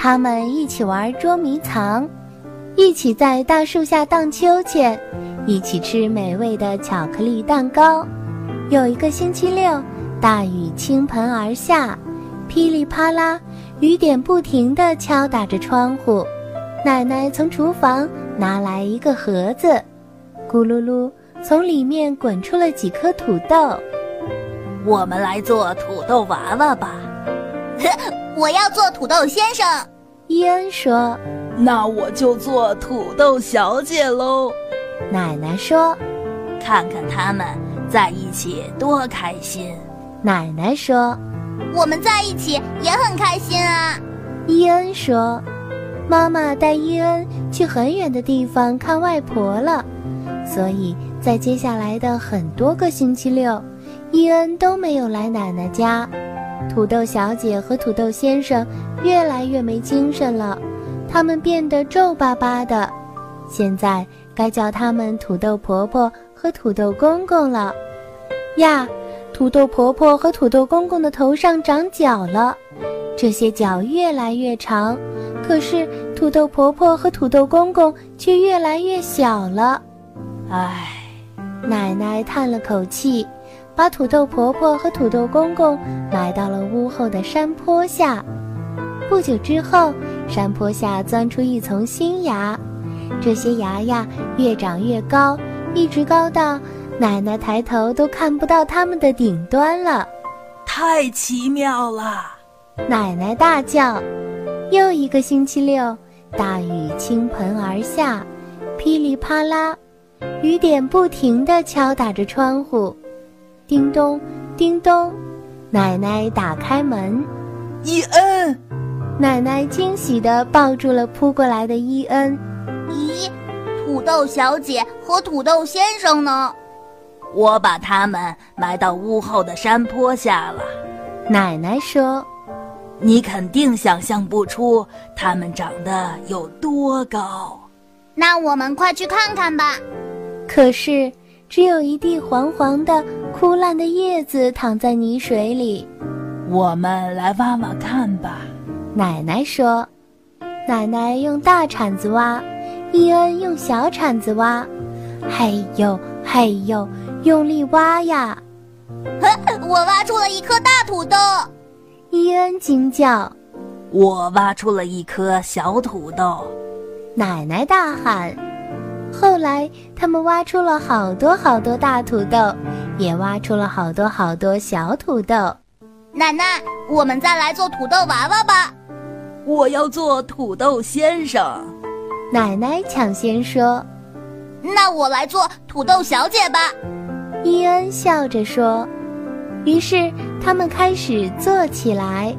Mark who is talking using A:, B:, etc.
A: 他们一起玩捉迷藏，一起在大树下荡秋千，一起吃美味的巧克力蛋糕。有一个星期六，大雨倾盆而下，噼里啪啦，雨点不停地敲打着窗户。奶奶从厨房拿来一个盒子，咕噜噜，从里面滚出了几颗土豆。
B: 我们来做土豆娃娃吧。
C: 我要做土豆先生。
A: 伊恩说：“
B: 那我就做土豆小姐喽。”
A: 奶奶说：“
B: 看看他们在一起多开心。”
A: 奶奶说：“
C: 我们在一起也很开心啊。”
A: 伊恩说：“妈妈带伊恩去很远的地方看外婆了，所以在接下来的很多个星期六。”伊恩都没有来奶奶家，土豆小姐和土豆先生越来越没精神了，他们变得皱巴巴的。现在该叫他们土豆婆婆和土豆公公了。呀，土豆婆婆和土豆公公的头上长角了，这些角越来越长，可是土豆婆婆和土豆公公却越来越小了。
B: 唉，
A: 奶奶叹了口气。把土豆婆婆和土豆公公埋到了屋后的山坡下。不久之后，山坡下钻出一丛新芽，这些芽呀越长越高，一直高到奶奶抬头都看不到它们的顶端了。
B: 太奇妙了！
A: 奶奶大叫。又一个星期六，大雨倾盆而下，噼里啪啦，雨点不停地敲打着窗户。叮咚，叮咚，奶奶打开门。
B: 伊恩，
A: 奶奶惊喜地抱住了扑过来的伊恩。
C: 咦，土豆小姐和土豆先生呢？
B: 我把他们埋到屋后的山坡下了。
A: 奶奶说：“
B: 你肯定想象不出他们长得有多高。”
C: 那我们快去看看吧。
A: 可是。只有一地黄黄的、枯烂的叶子躺在泥水里，
B: 我们来挖挖看吧。
A: 奶奶说：“奶奶用大铲子挖，伊恩用小铲子挖，嘿呦嘿呦，用力挖呀！
C: 我挖出了一颗大土豆。”
A: 伊恩惊叫：“
B: 我挖出了一颗小土豆！”
A: 奶奶大喊。后来，他们挖出了好多好多大土豆，也挖出了好多好多小土豆。
C: 奶奶，我们再来做土豆娃娃吧。
B: 我要做土豆先生。
A: 奶奶抢先说：“
C: 那我来做土豆小姐吧。”
A: 伊恩笑着说。于是，他们开始做起来。